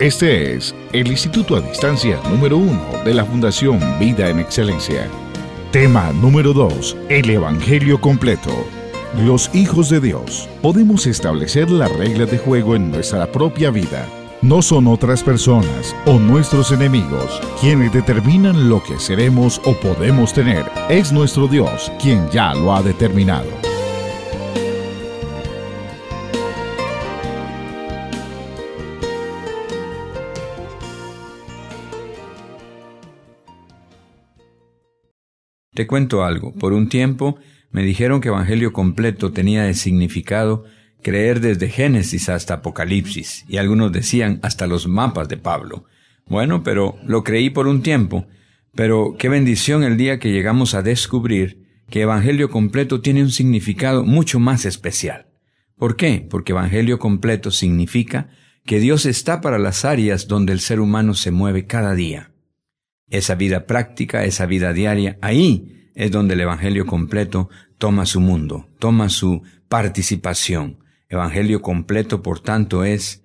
Este es el Instituto a Distancia número uno de la Fundación Vida en Excelencia. Tema número 2. El Evangelio completo. Los hijos de Dios. Podemos establecer las reglas de juego en nuestra propia vida. No son otras personas o nuestros enemigos quienes determinan lo que seremos o podemos tener. Es nuestro Dios quien ya lo ha determinado. Te cuento algo. Por un tiempo me dijeron que Evangelio completo tenía de significado creer desde Génesis hasta Apocalipsis, y algunos decían hasta los mapas de Pablo. Bueno, pero lo creí por un tiempo, pero qué bendición el día que llegamos a descubrir que Evangelio completo tiene un significado mucho más especial. ¿Por qué? Porque Evangelio completo significa que Dios está para las áreas donde el ser humano se mueve cada día esa vida práctica, esa vida diaria, ahí es donde el Evangelio completo toma su mundo, toma su participación. Evangelio completo, por tanto, es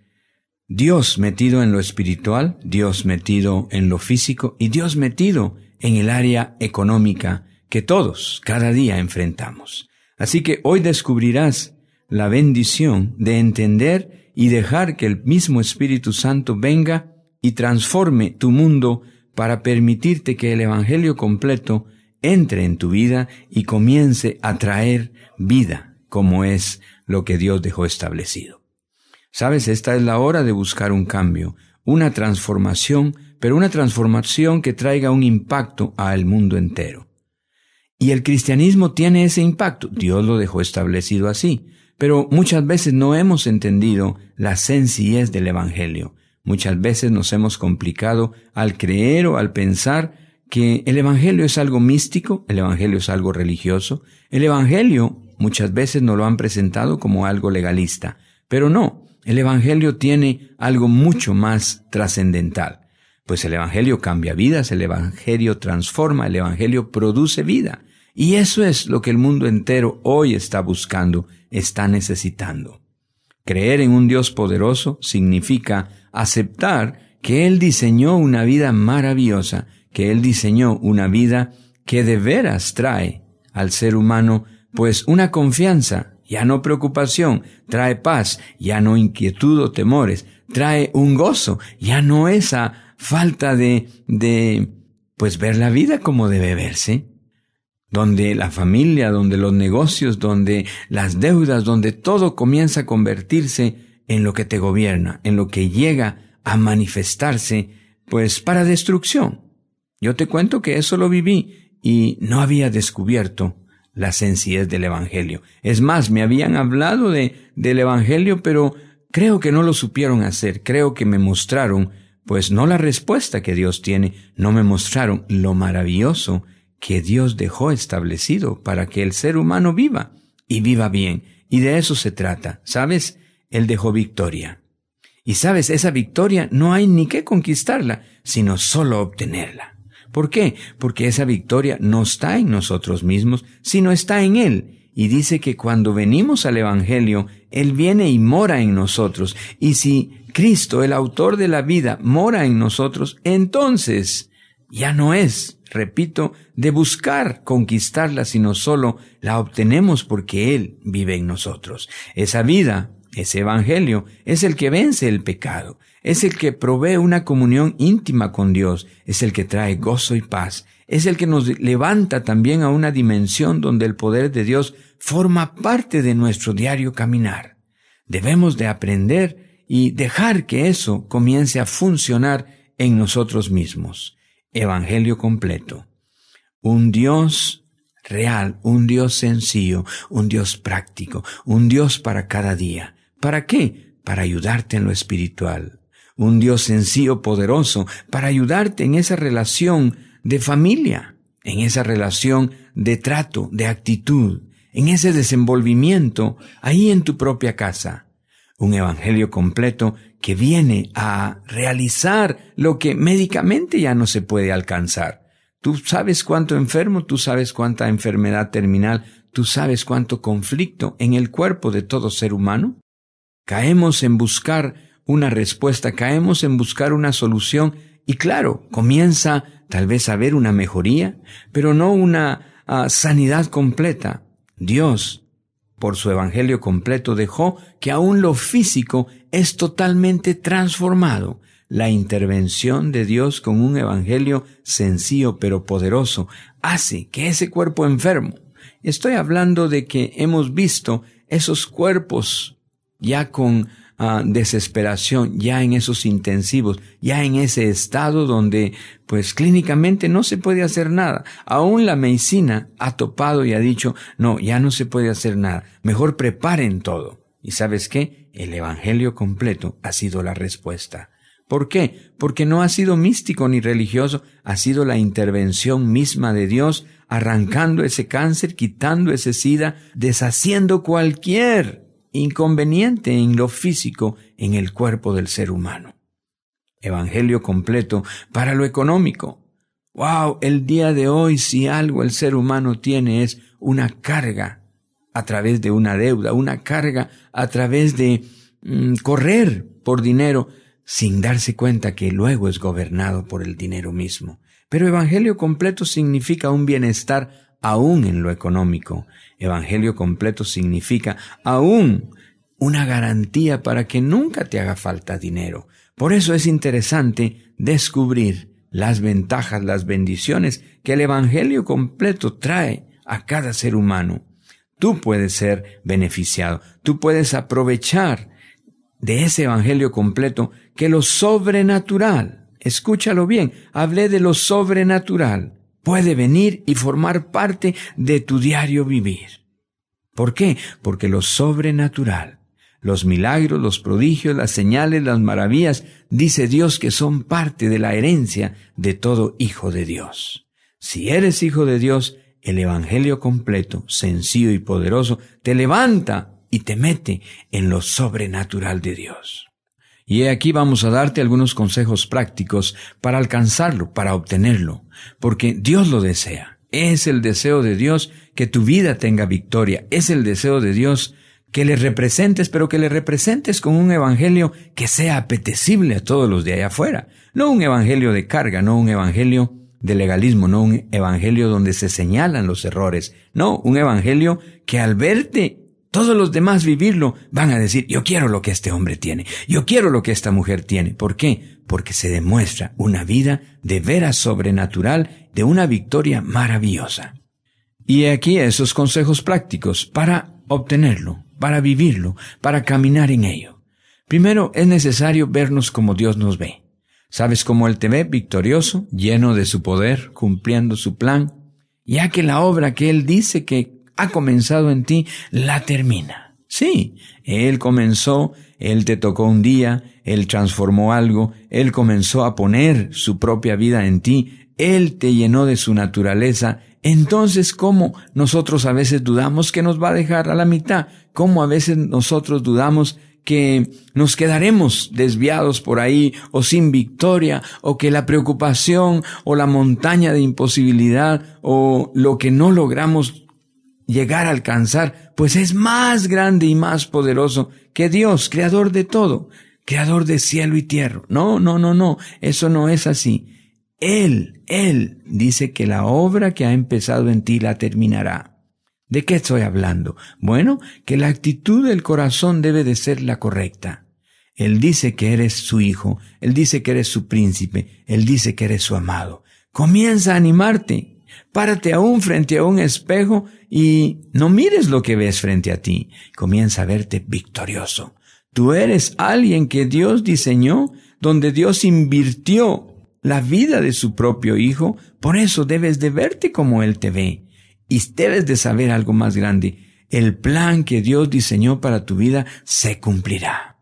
Dios metido en lo espiritual, Dios metido en lo físico y Dios metido en el área económica que todos cada día enfrentamos. Así que hoy descubrirás la bendición de entender y dejar que el mismo Espíritu Santo venga y transforme tu mundo para permitirte que el Evangelio completo entre en tu vida y comience a traer vida, como es lo que Dios dejó establecido. Sabes, esta es la hora de buscar un cambio, una transformación, pero una transformación que traiga un impacto al mundo entero. Y el cristianismo tiene ese impacto, Dios lo dejó establecido así, pero muchas veces no hemos entendido la sencillez del Evangelio, Muchas veces nos hemos complicado al creer o al pensar que el Evangelio es algo místico, el Evangelio es algo religioso. El Evangelio muchas veces nos lo han presentado como algo legalista, pero no, el Evangelio tiene algo mucho más trascendental. Pues el Evangelio cambia vidas, el Evangelio transforma, el Evangelio produce vida. Y eso es lo que el mundo entero hoy está buscando, está necesitando. Creer en un Dios poderoso significa aceptar que Él diseñó una vida maravillosa, que Él diseñó una vida que de veras trae al ser humano pues una confianza, ya no preocupación, trae paz, ya no inquietud o temores, trae un gozo, ya no esa falta de, de, pues ver la vida como debe verse, donde la familia, donde los negocios, donde las deudas, donde todo comienza a convertirse en lo que te gobierna, en lo que llega a manifestarse, pues para destrucción. Yo te cuento que eso lo viví y no había descubierto la sencillez del Evangelio. Es más, me habían hablado de, del Evangelio, pero creo que no lo supieron hacer, creo que me mostraron, pues no la respuesta que Dios tiene, no me mostraron lo maravilloso que Dios dejó establecido para que el ser humano viva y viva bien. Y de eso se trata, ¿sabes? Él dejó victoria. Y sabes, esa victoria no hay ni que conquistarla, sino solo obtenerla. ¿Por qué? Porque esa victoria no está en nosotros mismos, sino está en Él. Y dice que cuando venimos al Evangelio, Él viene y mora en nosotros. Y si Cristo, el autor de la vida, mora en nosotros, entonces ya no es, repito, de buscar conquistarla, sino solo la obtenemos porque Él vive en nosotros. Esa vida ese Evangelio es el que vence el pecado, es el que provee una comunión íntima con Dios, es el que trae gozo y paz, es el que nos levanta también a una dimensión donde el poder de Dios forma parte de nuestro diario caminar. Debemos de aprender y dejar que eso comience a funcionar en nosotros mismos. Evangelio completo. Un Dios real, un Dios sencillo, un Dios práctico, un Dios para cada día. ¿Para qué? Para ayudarte en lo espiritual. Un Dios sencillo, poderoso, para ayudarte en esa relación de familia, en esa relación de trato, de actitud, en ese desenvolvimiento ahí en tu propia casa. Un evangelio completo que viene a realizar lo que médicamente ya no se puede alcanzar. Tú sabes cuánto enfermo, tú sabes cuánta enfermedad terminal, tú sabes cuánto conflicto en el cuerpo de todo ser humano. Caemos en buscar una respuesta, caemos en buscar una solución y claro, comienza tal vez a haber una mejoría, pero no una ah, sanidad completa. Dios, por su evangelio completo, dejó que aún lo físico es totalmente transformado. La intervención de Dios con un evangelio sencillo pero poderoso hace que ese cuerpo enfermo, estoy hablando de que hemos visto esos cuerpos ya con Ah, desesperación, ya en esos intensivos, ya en ese estado donde pues clínicamente no se puede hacer nada. Aún la medicina ha topado y ha dicho, no, ya no se puede hacer nada, mejor preparen todo. ¿Y sabes qué? El Evangelio completo ha sido la respuesta. ¿Por qué? Porque no ha sido místico ni religioso, ha sido la intervención misma de Dios, arrancando ese cáncer, quitando ese sida, deshaciendo cualquier inconveniente en lo físico en el cuerpo del ser humano. Evangelio completo para lo económico. Wow, el día de hoy si algo el ser humano tiene es una carga a través de una deuda, una carga a través de mm, correr por dinero sin darse cuenta que luego es gobernado por el dinero mismo. Pero Evangelio completo significa un bienestar aún en lo económico. Evangelio completo significa aún una garantía para que nunca te haga falta dinero. Por eso es interesante descubrir las ventajas, las bendiciones que el Evangelio completo trae a cada ser humano. Tú puedes ser beneficiado, tú puedes aprovechar de ese Evangelio completo que lo sobrenatural, escúchalo bien, hablé de lo sobrenatural, puede venir y formar parte de tu diario vivir. ¿Por qué? Porque lo sobrenatural, los milagros, los prodigios, las señales, las maravillas, dice Dios que son parte de la herencia de todo hijo de Dios. Si eres hijo de Dios, el Evangelio completo, sencillo y poderoso, te levanta y te mete en lo sobrenatural de Dios. Y aquí vamos a darte algunos consejos prácticos para alcanzarlo, para obtenerlo, porque Dios lo desea. Es el deseo de Dios que tu vida tenga victoria. Es el deseo de Dios que le representes, pero que le representes con un evangelio que sea apetecible a todos los de allá afuera. No un evangelio de carga, no un evangelio de legalismo, no un evangelio donde se señalan los errores. No, un evangelio que al verte todos los demás vivirlo van a decir, yo quiero lo que este hombre tiene, yo quiero lo que esta mujer tiene. ¿Por qué? Porque se demuestra una vida de veras sobrenatural, de una victoria maravillosa. Y aquí esos consejos prácticos para obtenerlo, para vivirlo, para caminar en ello. Primero es necesario vernos como Dios nos ve. ¿Sabes cómo Él te ve? Victorioso, lleno de su poder, cumpliendo su plan, ya que la obra que Él dice que ha comenzado en ti, la termina. Sí, Él comenzó, Él te tocó un día, Él transformó algo, Él comenzó a poner su propia vida en ti, Él te llenó de su naturaleza. Entonces, ¿cómo nosotros a veces dudamos que nos va a dejar a la mitad? ¿Cómo a veces nosotros dudamos que nos quedaremos desviados por ahí o sin victoria o que la preocupación o la montaña de imposibilidad o lo que no logramos llegar a alcanzar, pues es más grande y más poderoso que Dios, creador de todo, creador de cielo y tierra. No, no, no, no, eso no es así. Él, Él dice que la obra que ha empezado en ti la terminará. ¿De qué estoy hablando? Bueno, que la actitud del corazón debe de ser la correcta. Él dice que eres su hijo, Él dice que eres su príncipe, Él dice que eres su amado. Comienza a animarte, Párate aún frente a un espejo y no mires lo que ves frente a ti. Comienza a verte victorioso. Tú eres alguien que Dios diseñó, donde Dios invirtió la vida de su propio Hijo. Por eso debes de verte como Él te ve. Y debes de saber algo más grande. El plan que Dios diseñó para tu vida se cumplirá.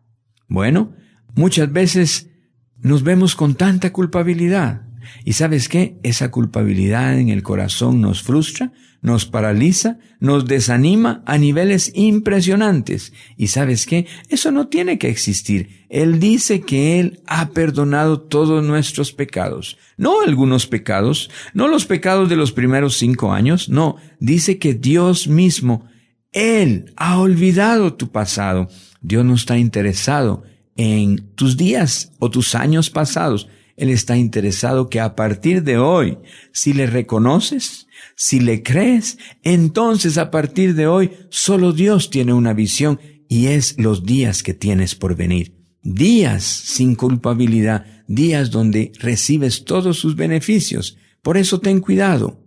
Bueno, muchas veces nos vemos con tanta culpabilidad. Y sabes qué? Esa culpabilidad en el corazón nos frustra, nos paraliza, nos desanima a niveles impresionantes. Y sabes qué? Eso no tiene que existir. Él dice que Él ha perdonado todos nuestros pecados. No algunos pecados, no los pecados de los primeros cinco años, no. Dice que Dios mismo, Él ha olvidado tu pasado. Dios no está interesado en tus días o tus años pasados. Él está interesado que a partir de hoy, si le reconoces, si le crees, entonces a partir de hoy solo Dios tiene una visión y es los días que tienes por venir. Días sin culpabilidad, días donde recibes todos sus beneficios. Por eso ten cuidado.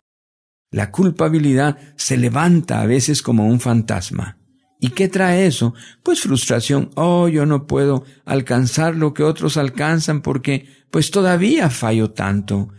La culpabilidad se levanta a veces como un fantasma. ¿Y qué trae eso? Pues frustración. Oh, yo no puedo alcanzar lo que otros alcanzan porque pues todavía fallo tanto.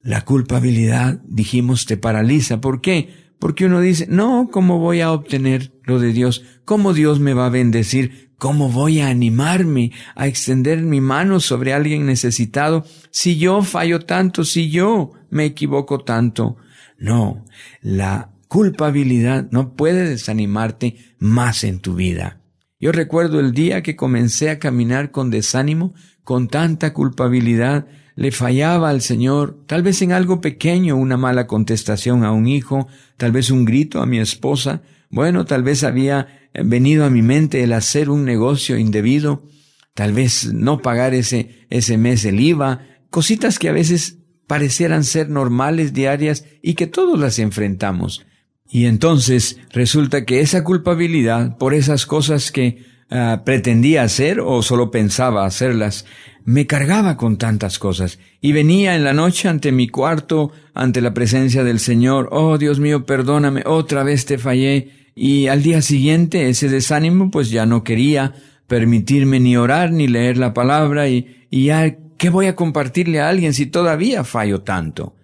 La culpabilidad, dijimos, te paraliza. ¿Por qué? Porque uno dice, no, ¿cómo voy a obtener lo de Dios? ¿Cómo Dios me va a bendecir? ¿Cómo voy a animarme a extender mi mano sobre alguien necesitado si yo fallo tanto, si yo me equivoco tanto? No, la culpabilidad no puede desanimarte más en tu vida. Yo recuerdo el día que comencé a caminar con desánimo, con tanta culpabilidad, le fallaba al Señor, tal vez en algo pequeño, una mala contestación a un hijo, tal vez un grito a mi esposa, bueno, tal vez había venido a mi mente el hacer un negocio indebido, tal vez no pagar ese, ese mes el IVA, cositas que a veces parecieran ser normales, diarias, y que todos las enfrentamos. Y entonces resulta que esa culpabilidad por esas cosas que Ah, pretendía hacer o solo pensaba hacerlas, me cargaba con tantas cosas. Y venía en la noche ante mi cuarto, ante la presencia del Señor, oh Dios mío, perdóname, otra vez te fallé, y al día siguiente ese desánimo pues ya no quería permitirme ni orar ni leer la palabra. Y, y ya, ¿qué voy a compartirle a alguien si todavía fallo tanto?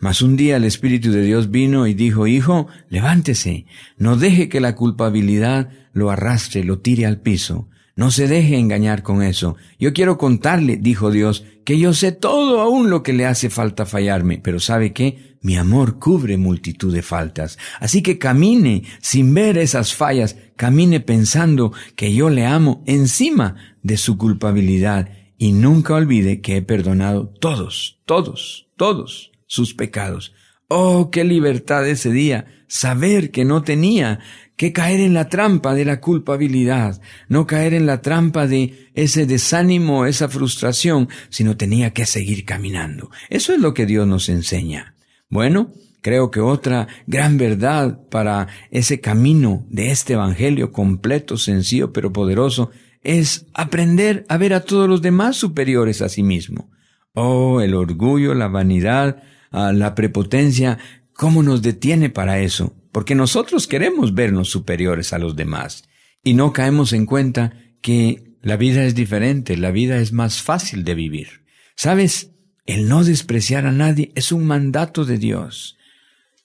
Mas un día el Espíritu de Dios vino y dijo, Hijo, levántese, no deje que la culpabilidad lo arrastre, lo tire al piso. No se deje engañar con eso. Yo quiero contarle, dijo Dios, que yo sé todo aún lo que le hace falta fallarme, pero ¿sabe qué? Mi amor cubre multitud de faltas. Así que camine sin ver esas fallas, camine pensando que yo le amo encima de su culpabilidad y nunca olvide que he perdonado todos, todos, todos sus pecados. Oh, qué libertad ese día, saber que no tenía que caer en la trampa de la culpabilidad, no caer en la trampa de ese desánimo, esa frustración, sino tenía que seguir caminando. Eso es lo que Dios nos enseña. Bueno, creo que otra gran verdad para ese camino de este Evangelio completo, sencillo, pero poderoso, es aprender a ver a todos los demás superiores a sí mismo. Oh, el orgullo, la vanidad, a la prepotencia, ¿cómo nos detiene para eso? Porque nosotros queremos vernos superiores a los demás y no caemos en cuenta que la vida es diferente, la vida es más fácil de vivir. ¿Sabes? El no despreciar a nadie es un mandato de Dios.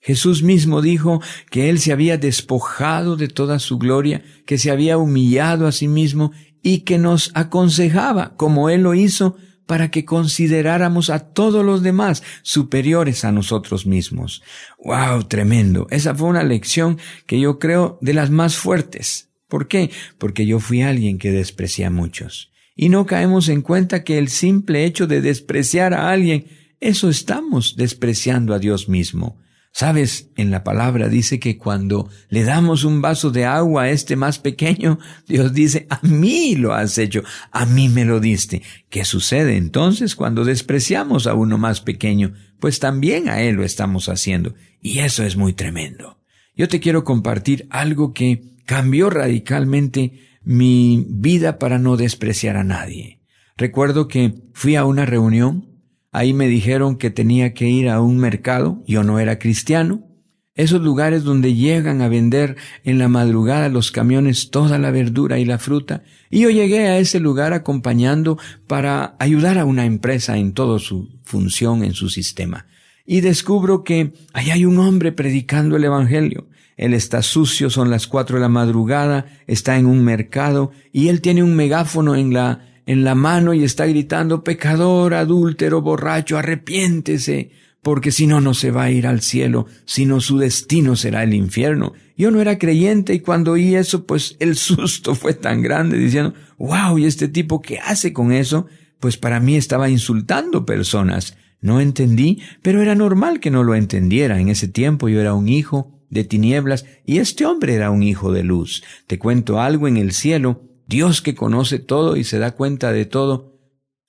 Jesús mismo dijo que Él se había despojado de toda su gloria, que se había humillado a sí mismo y que nos aconsejaba, como Él lo hizo, para que consideráramos a todos los demás superiores a nosotros mismos. ¡Wow! Tremendo. Esa fue una lección que yo creo de las más fuertes. ¿Por qué? Porque yo fui alguien que desprecia a muchos. Y no caemos en cuenta que el simple hecho de despreciar a alguien, eso estamos despreciando a Dios mismo. Sabes, en la palabra dice que cuando le damos un vaso de agua a este más pequeño, Dios dice, a mí lo has hecho, a mí me lo diste. ¿Qué sucede entonces cuando despreciamos a uno más pequeño? Pues también a él lo estamos haciendo. Y eso es muy tremendo. Yo te quiero compartir algo que cambió radicalmente mi vida para no despreciar a nadie. Recuerdo que fui a una reunión Ahí me dijeron que tenía que ir a un mercado, yo no era cristiano. Esos lugares donde llegan a vender en la madrugada los camiones toda la verdura y la fruta. Y yo llegué a ese lugar acompañando para ayudar a una empresa en toda su función, en su sistema. Y descubro que ahí hay un hombre predicando el Evangelio. Él está sucio, son las cuatro de la madrugada, está en un mercado y él tiene un megáfono en la en la mano y está gritando, pecador, adúltero, borracho, arrepiéntese, porque si no, no se va a ir al cielo, sino su destino será el infierno. Yo no era creyente y cuando oí eso, pues el susto fue tan grande diciendo, wow, ¿y este tipo qué hace con eso? Pues para mí estaba insultando personas. No entendí, pero era normal que no lo entendiera. En ese tiempo yo era un hijo de tinieblas y este hombre era un hijo de luz. Te cuento algo en el cielo Dios que conoce todo y se da cuenta de todo,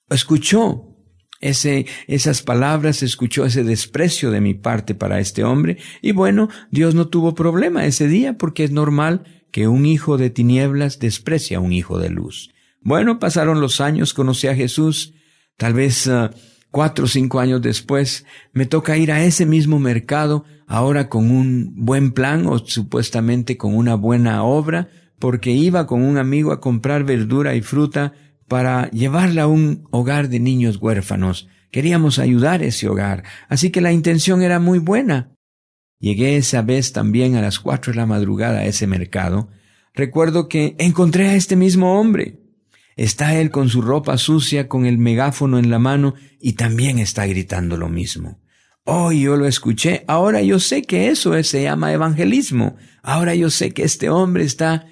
escuchó ese, esas palabras, escuchó ese desprecio de mi parte para este hombre, y bueno, Dios no tuvo problema ese día porque es normal que un hijo de tinieblas desprecia a un hijo de luz. Bueno, pasaron los años, conocí a Jesús, tal vez ah, cuatro o cinco años después, me toca ir a ese mismo mercado, ahora con un buen plan o supuestamente con una buena obra, porque iba con un amigo a comprar verdura y fruta para llevarla a un hogar de niños huérfanos. Queríamos ayudar ese hogar, así que la intención era muy buena. Llegué esa vez también a las cuatro de la madrugada a ese mercado. Recuerdo que encontré a este mismo hombre. Está él con su ropa sucia, con el megáfono en la mano, y también está gritando lo mismo. Oh, yo lo escuché. Ahora yo sé que eso se llama evangelismo. Ahora yo sé que este hombre está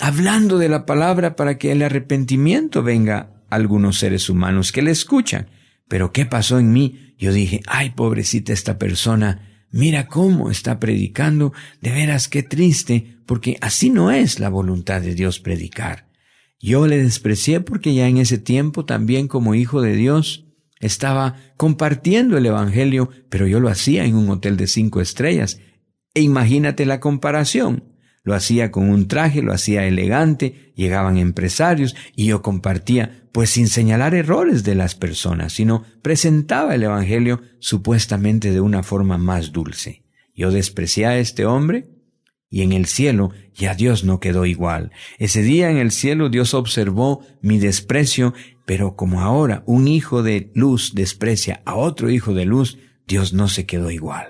hablando de la palabra para que el arrepentimiento venga a algunos seres humanos que le escuchan. Pero ¿qué pasó en mí? Yo dije, ay, pobrecita esta persona, mira cómo está predicando, de veras qué triste, porque así no es la voluntad de Dios predicar. Yo le desprecié porque ya en ese tiempo también como hijo de Dios estaba compartiendo el Evangelio, pero yo lo hacía en un hotel de cinco estrellas. E imagínate la comparación. Lo hacía con un traje, lo hacía elegante, llegaban empresarios y yo compartía, pues sin señalar errores de las personas, sino presentaba el Evangelio supuestamente de una forma más dulce. Yo desprecié a este hombre y en el cielo ya Dios no quedó igual. Ese día en el cielo Dios observó mi desprecio, pero como ahora un hijo de luz desprecia a otro hijo de luz, Dios no se quedó igual.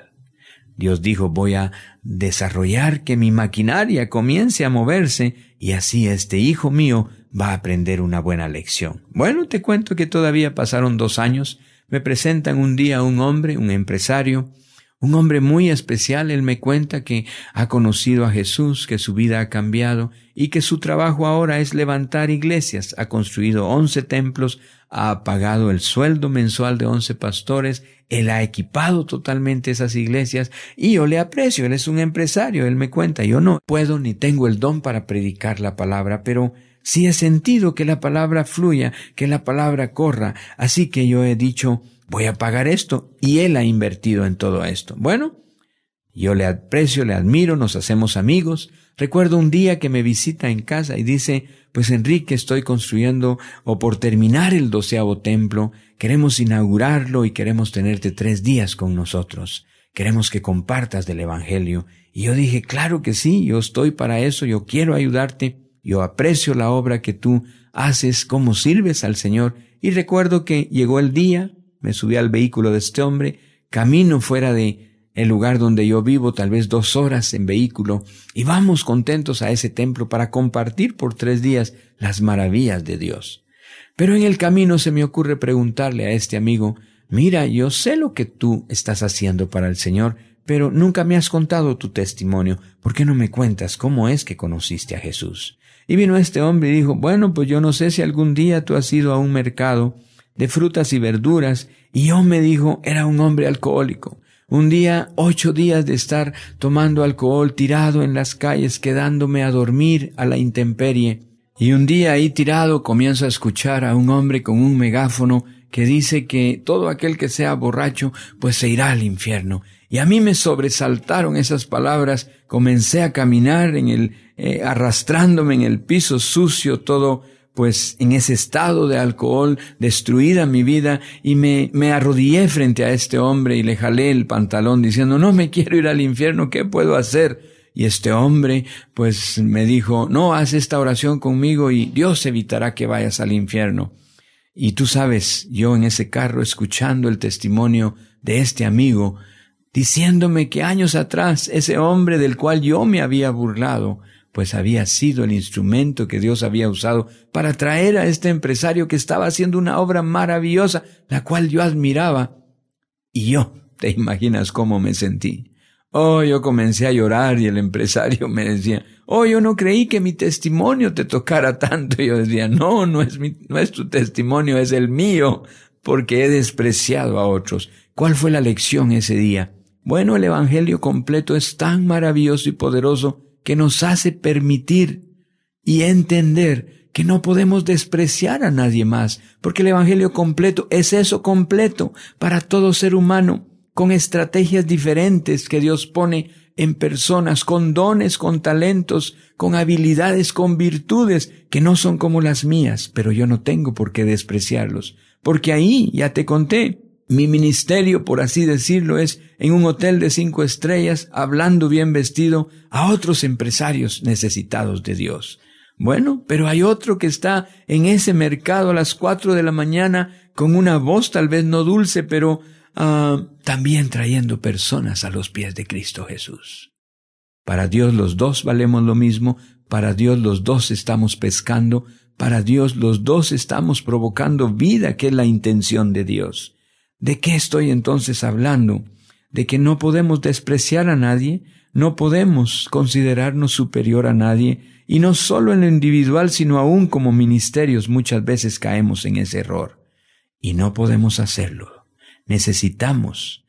Dios dijo, voy a desarrollar que mi maquinaria comience a moverse y así este hijo mío va a aprender una buena lección. Bueno, te cuento que todavía pasaron dos años. Me presentan un día un hombre, un empresario, un hombre muy especial. Él me cuenta que ha conocido a Jesús, que su vida ha cambiado y que su trabajo ahora es levantar iglesias. Ha construido once templos, ha pagado el sueldo mensual de once pastores, él ha equipado totalmente esas iglesias y yo le aprecio, él es un empresario, él me cuenta, yo no puedo ni tengo el don para predicar la palabra, pero sí he sentido que la palabra fluya, que la palabra corra, así que yo he dicho, voy a pagar esto y él ha invertido en todo esto. Bueno, yo le aprecio, le admiro, nos hacemos amigos. Recuerdo un día que me visita en casa y dice, pues Enrique, estoy construyendo o por terminar el doceavo templo, queremos inaugurarlo y queremos tenerte tres días con nosotros. Queremos que compartas del Evangelio. Y yo dije, claro que sí, yo estoy para eso, yo quiero ayudarte, yo aprecio la obra que tú haces, cómo sirves al Señor. Y recuerdo que llegó el día, me subí al vehículo de este hombre, camino fuera de el lugar donde yo vivo, tal vez dos horas en vehículo, y vamos contentos a ese templo para compartir por tres días las maravillas de Dios. Pero en el camino se me ocurre preguntarle a este amigo, mira, yo sé lo que tú estás haciendo para el Señor, pero nunca me has contado tu testimonio, ¿por qué no me cuentas cómo es que conociste a Jesús? Y vino este hombre y dijo, bueno, pues yo no sé si algún día tú has ido a un mercado de frutas y verduras, y yo me dijo, era un hombre alcohólico. Un día, ocho días de estar tomando alcohol tirado en las calles, quedándome a dormir a la intemperie. Y un día ahí tirado comienzo a escuchar a un hombre con un megáfono que dice que todo aquel que sea borracho pues se irá al infierno. Y a mí me sobresaltaron esas palabras, comencé a caminar en el, eh, arrastrándome en el piso sucio, todo pues en ese estado de alcohol, destruida mi vida, y me, me arrodillé frente a este hombre y le jalé el pantalón diciendo, no me quiero ir al infierno, ¿qué puedo hacer? Y este hombre, pues me dijo, no, haz esta oración conmigo y Dios evitará que vayas al infierno. Y tú sabes, yo en ese carro escuchando el testimonio de este amigo, diciéndome que años atrás ese hombre del cual yo me había burlado, pues había sido el instrumento que Dios había usado para traer a este empresario que estaba haciendo una obra maravillosa, la cual yo admiraba. Y yo, te imaginas cómo me sentí. Oh, yo comencé a llorar y el empresario me decía, oh, yo no creí que mi testimonio te tocara tanto. Y yo decía, no, no es mi, no es tu testimonio, es el mío, porque he despreciado a otros. ¿Cuál fue la lección ese día? Bueno, el Evangelio completo es tan maravilloso y poderoso que nos hace permitir y entender que no podemos despreciar a nadie más, porque el Evangelio completo es eso completo para todo ser humano, con estrategias diferentes que Dios pone en personas, con dones, con talentos, con habilidades, con virtudes, que no son como las mías, pero yo no tengo por qué despreciarlos, porque ahí, ya te conté, mi ministerio, por así decirlo, es en un hotel de cinco estrellas, hablando bien vestido a otros empresarios necesitados de Dios. Bueno, pero hay otro que está en ese mercado a las cuatro de la mañana con una voz tal vez no dulce, pero uh, también trayendo personas a los pies de Cristo Jesús. Para Dios los dos valemos lo mismo, para Dios los dos estamos pescando, para Dios los dos estamos provocando vida, que es la intención de Dios. ¿De qué estoy entonces hablando? De que no podemos despreciar a nadie, no podemos considerarnos superior a nadie, y no solo en lo individual, sino aún como ministerios muchas veces caemos en ese error. Y no podemos hacerlo. Necesitamos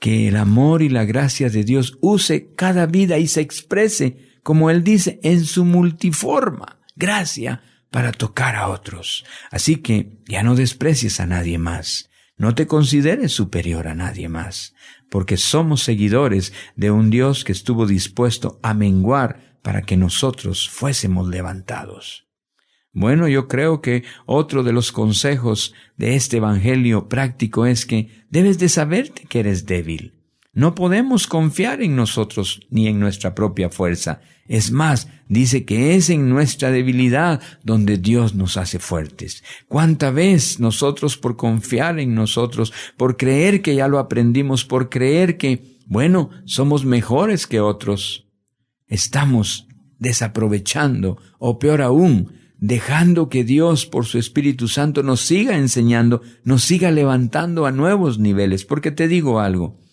que el amor y la gracia de Dios use cada vida y se exprese, como Él dice, en su multiforma gracia para tocar a otros. Así que ya no desprecies a nadie más. No te consideres superior a nadie más, porque somos seguidores de un Dios que estuvo dispuesto a menguar para que nosotros fuésemos levantados. Bueno, yo creo que otro de los consejos de este Evangelio práctico es que debes de saberte que eres débil. No podemos confiar en nosotros ni en nuestra propia fuerza. Es más, dice que es en nuestra debilidad donde Dios nos hace fuertes. ¿Cuánta vez nosotros por confiar en nosotros, por creer que ya lo aprendimos, por creer que, bueno, somos mejores que otros, estamos desaprovechando, o peor aún, dejando que Dios por su Espíritu Santo nos siga enseñando, nos siga levantando a nuevos niveles? Porque te digo algo,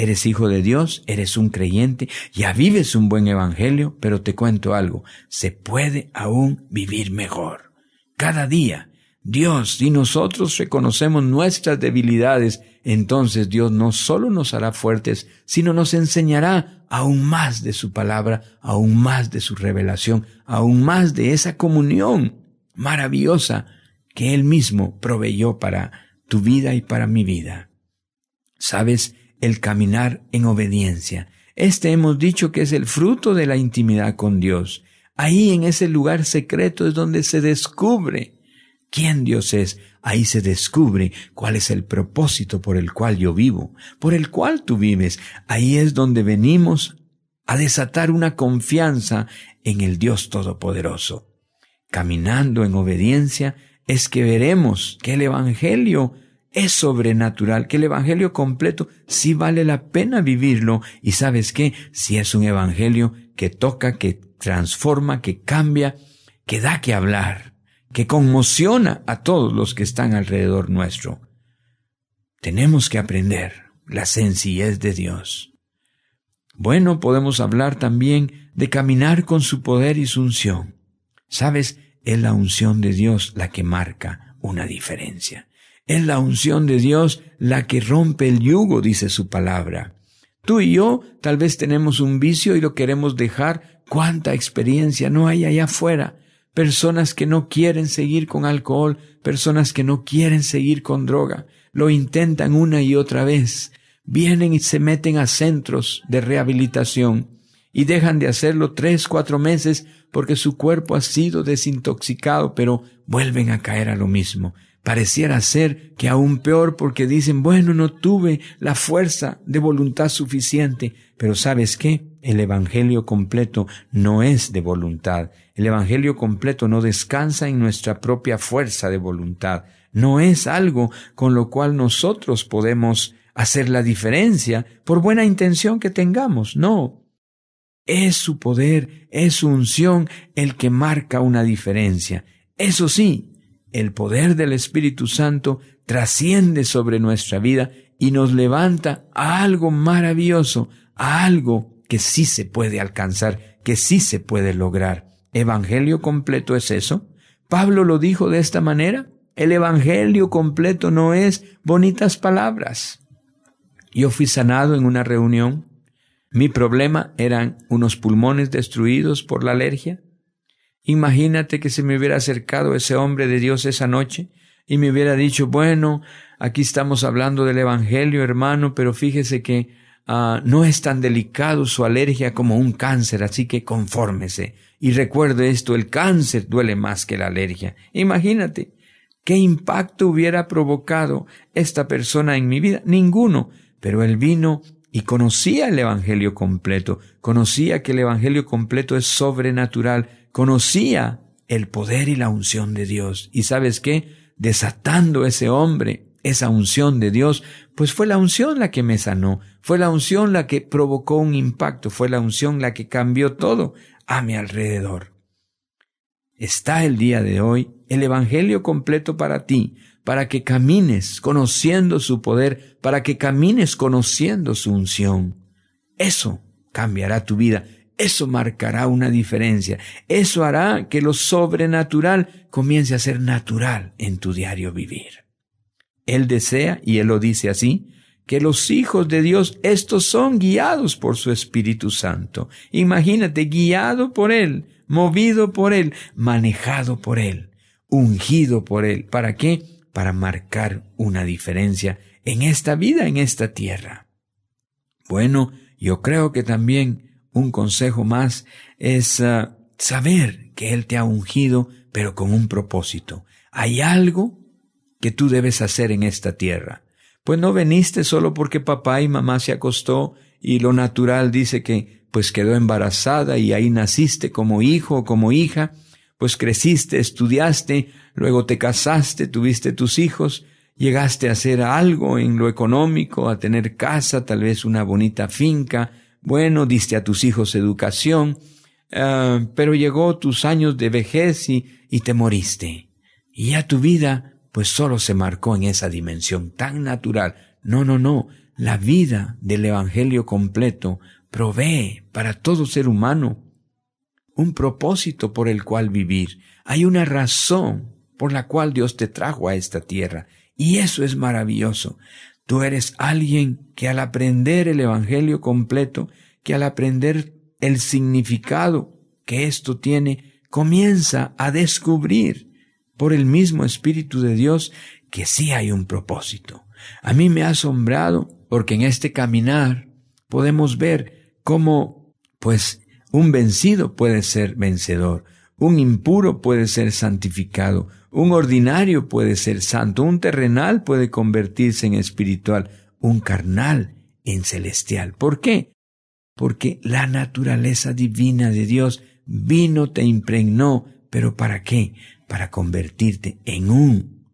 Eres hijo de Dios, eres un creyente, ya vives un buen evangelio, pero te cuento algo, se puede aún vivir mejor. Cada día, Dios, si nosotros reconocemos nuestras debilidades, entonces Dios no solo nos hará fuertes, sino nos enseñará aún más de su palabra, aún más de su revelación, aún más de esa comunión maravillosa que Él mismo proveyó para tu vida y para mi vida. ¿Sabes? El caminar en obediencia. Este hemos dicho que es el fruto de la intimidad con Dios. Ahí en ese lugar secreto es donde se descubre quién Dios es. Ahí se descubre cuál es el propósito por el cual yo vivo, por el cual tú vives. Ahí es donde venimos a desatar una confianza en el Dios Todopoderoso. Caminando en obediencia es que veremos que el Evangelio es sobrenatural, que el Evangelio completo sí vale la pena vivirlo y sabes qué, si es un Evangelio que toca, que transforma, que cambia, que da que hablar, que conmociona a todos los que están alrededor nuestro. Tenemos que aprender la sencillez de Dios. Bueno, podemos hablar también de caminar con su poder y su unción. Sabes, es la unción de Dios la que marca una diferencia. Es la unción de Dios la que rompe el yugo, dice su palabra. Tú y yo tal vez tenemos un vicio y lo queremos dejar. ¿Cuánta experiencia no hay allá afuera? Personas que no quieren seguir con alcohol, personas que no quieren seguir con droga, lo intentan una y otra vez. Vienen y se meten a centros de rehabilitación y dejan de hacerlo tres, cuatro meses porque su cuerpo ha sido desintoxicado, pero vuelven a caer a lo mismo. Pareciera ser que aún peor porque dicen, bueno, no tuve la fuerza de voluntad suficiente, pero ¿sabes qué? El Evangelio completo no es de voluntad. El Evangelio completo no descansa en nuestra propia fuerza de voluntad. No es algo con lo cual nosotros podemos hacer la diferencia por buena intención que tengamos. No. Es su poder, es su unción el que marca una diferencia. Eso sí, el poder del Espíritu Santo trasciende sobre nuestra vida y nos levanta a algo maravilloso, a algo que sí se puede alcanzar, que sí se puede lograr. ¿Evangelio completo es eso? Pablo lo dijo de esta manera. El Evangelio completo no es bonitas palabras. Yo fui sanado en una reunión. Mi problema eran unos pulmones destruidos por la alergia Imagínate que se me hubiera acercado ese hombre de Dios esa noche y me hubiera dicho, bueno, aquí estamos hablando del Evangelio, hermano, pero fíjese que ah, no es tan delicado su alergia como un cáncer, así que confórmese. Y recuerde esto, el cáncer duele más que la alergia. Imagínate, ¿qué impacto hubiera provocado esta persona en mi vida? Ninguno, pero él vino y conocía el Evangelio completo, conocía que el Evangelio completo es sobrenatural, conocía el poder y la unción de Dios. ¿Y sabes qué? Desatando ese hombre esa unción de Dios, pues fue la unción la que me sanó, fue la unción la que provocó un impacto, fue la unción la que cambió todo a mi alrededor. Está el día de hoy el Evangelio completo para ti, para que camines conociendo su poder, para que camines conociendo su unción. Eso cambiará tu vida, eso marcará una diferencia, eso hará que lo sobrenatural comience a ser natural en tu diario vivir. Él desea, y Él lo dice así, que los hijos de Dios, estos son guiados por su Espíritu Santo. Imagínate, guiado por Él, movido por Él, manejado por Él, ungido por Él. ¿Para qué? para marcar una diferencia en esta vida, en esta tierra. Bueno, yo creo que también un consejo más es ah, saber que Él te ha ungido, pero con un propósito. Hay algo que tú debes hacer en esta tierra. Pues no veniste solo porque papá y mamá se acostó y lo natural dice que pues quedó embarazada y ahí naciste como hijo o como hija, pues creciste, estudiaste, luego te casaste, tuviste tus hijos, llegaste a hacer algo en lo económico, a tener casa, tal vez una bonita finca, bueno, diste a tus hijos educación, ah, pero llegó tus años de vejez y, y te moriste. Y ya tu vida, pues solo se marcó en esa dimensión tan natural. No, no, no. La vida del Evangelio completo provee para todo ser humano un propósito por el cual vivir. Hay una razón por la cual Dios te trajo a esta tierra. Y eso es maravilloso. Tú eres alguien que al aprender el Evangelio completo, que al aprender el significado que esto tiene, comienza a descubrir por el mismo Espíritu de Dios que sí hay un propósito. A mí me ha asombrado porque en este caminar podemos ver cómo, pues, un vencido puede ser vencedor, un impuro puede ser santificado, un ordinario puede ser santo, un terrenal puede convertirse en espiritual, un carnal en celestial. ¿Por qué? Porque la naturaleza divina de Dios vino, te impregnó, pero ¿para qué? Para convertirte en un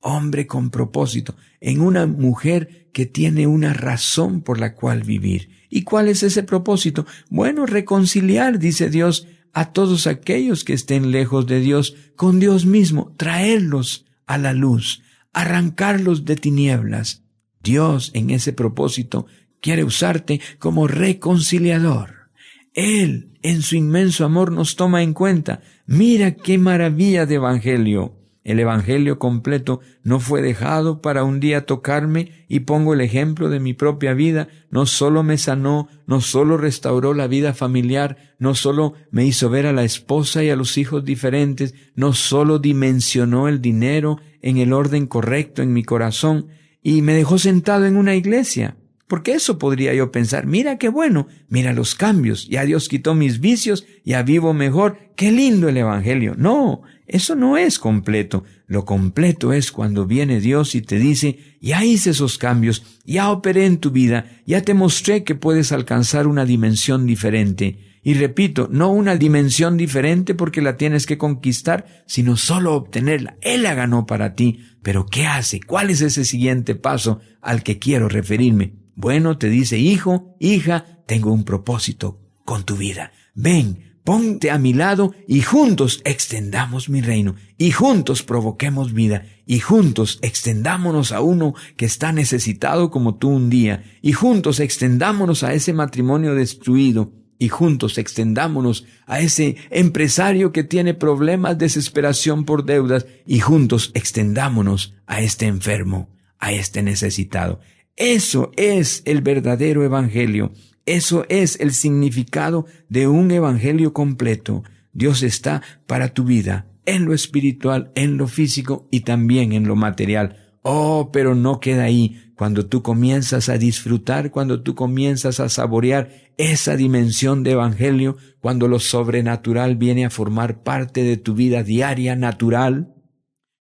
hombre con propósito, en una mujer que tiene una razón por la cual vivir. ¿Y cuál es ese propósito? Bueno, reconciliar, dice Dios, a todos aquellos que estén lejos de Dios con Dios mismo, traerlos a la luz, arrancarlos de tinieblas. Dios en ese propósito quiere usarte como reconciliador. Él, en su inmenso amor, nos toma en cuenta. Mira qué maravilla de evangelio. El Evangelio completo no fue dejado para un día tocarme y pongo el ejemplo de mi propia vida, no solo me sanó, no solo restauró la vida familiar, no solo me hizo ver a la esposa y a los hijos diferentes, no solo dimensionó el dinero en el orden correcto en mi corazón y me dejó sentado en una iglesia. Porque eso podría yo pensar, mira qué bueno, mira los cambios, ya Dios quitó mis vicios, ya vivo mejor, qué lindo el Evangelio. No, eso no es completo. Lo completo es cuando viene Dios y te dice, ya hice esos cambios, ya operé en tu vida, ya te mostré que puedes alcanzar una dimensión diferente. Y repito, no una dimensión diferente porque la tienes que conquistar, sino solo obtenerla. Él la ganó para ti. Pero ¿qué hace? ¿Cuál es ese siguiente paso al que quiero referirme? Bueno, te dice, hijo, hija, tengo un propósito con tu vida. Ven, ponte a mi lado y juntos extendamos mi reino, y juntos provoquemos vida, y juntos extendámonos a uno que está necesitado como tú un día, y juntos extendámonos a ese matrimonio destruido, y juntos extendámonos a ese empresario que tiene problemas, desesperación por deudas, y juntos extendámonos a este enfermo, a este necesitado. Eso es el verdadero evangelio. Eso es el significado de un evangelio completo. Dios está para tu vida, en lo espiritual, en lo físico y también en lo material. Oh, pero no queda ahí. Cuando tú comienzas a disfrutar, cuando tú comienzas a saborear esa dimensión de evangelio, cuando lo sobrenatural viene a formar parte de tu vida diaria natural,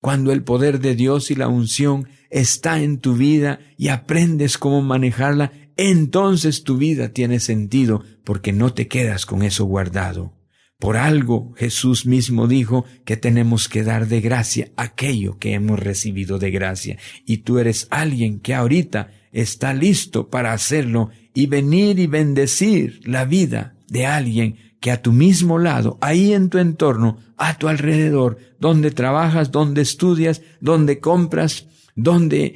cuando el poder de Dios y la unción está en tu vida y aprendes cómo manejarla, entonces tu vida tiene sentido porque no te quedas con eso guardado. Por algo Jesús mismo dijo que tenemos que dar de gracia aquello que hemos recibido de gracia. Y tú eres alguien que ahorita está listo para hacerlo y venir y bendecir la vida de alguien que a tu mismo lado, ahí en tu entorno, a tu alrededor, donde trabajas, donde estudias, donde compras, donde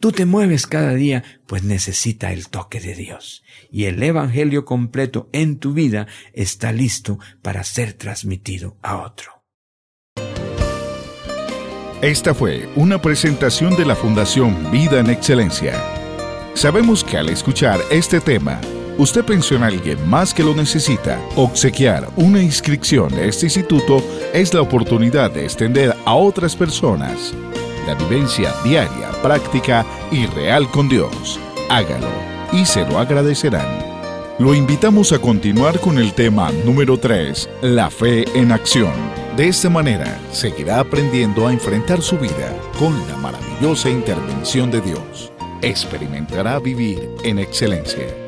tú te mueves cada día, pues necesita el toque de Dios. Y el Evangelio completo en tu vida está listo para ser transmitido a otro. Esta fue una presentación de la Fundación Vida en Excelencia. Sabemos que al escuchar este tema, usted pensó en alguien más que lo necesita. Obsequiar una inscripción a este instituto es la oportunidad de extender a otras personas la vivencia diaria, práctica y real con Dios. Hágalo y se lo agradecerán. Lo invitamos a continuar con el tema número 3, la fe en acción. De esta manera, seguirá aprendiendo a enfrentar su vida con la maravillosa intervención de Dios. Experimentará vivir en excelencia.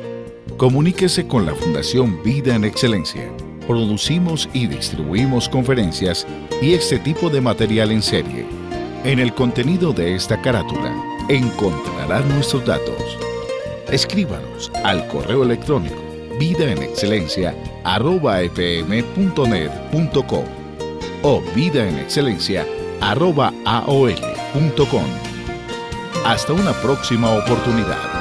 Comuníquese con la Fundación Vida en Excelencia. Producimos y distribuimos conferencias y este tipo de material en serie en el contenido de esta carátula encontrará nuestros datos. Escríbanos al correo electrónico vidaenexcelencia.fm.net.com o vidaenexcelencia.aol.com. Hasta una próxima oportunidad.